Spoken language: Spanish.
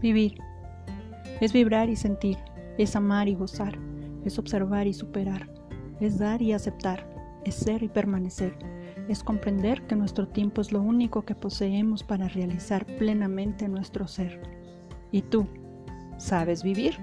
Vivir. Es vibrar y sentir, es amar y gozar, es observar y superar, es dar y aceptar, es ser y permanecer, es comprender que nuestro tiempo es lo único que poseemos para realizar plenamente nuestro ser. ¿Y tú? ¿Sabes vivir?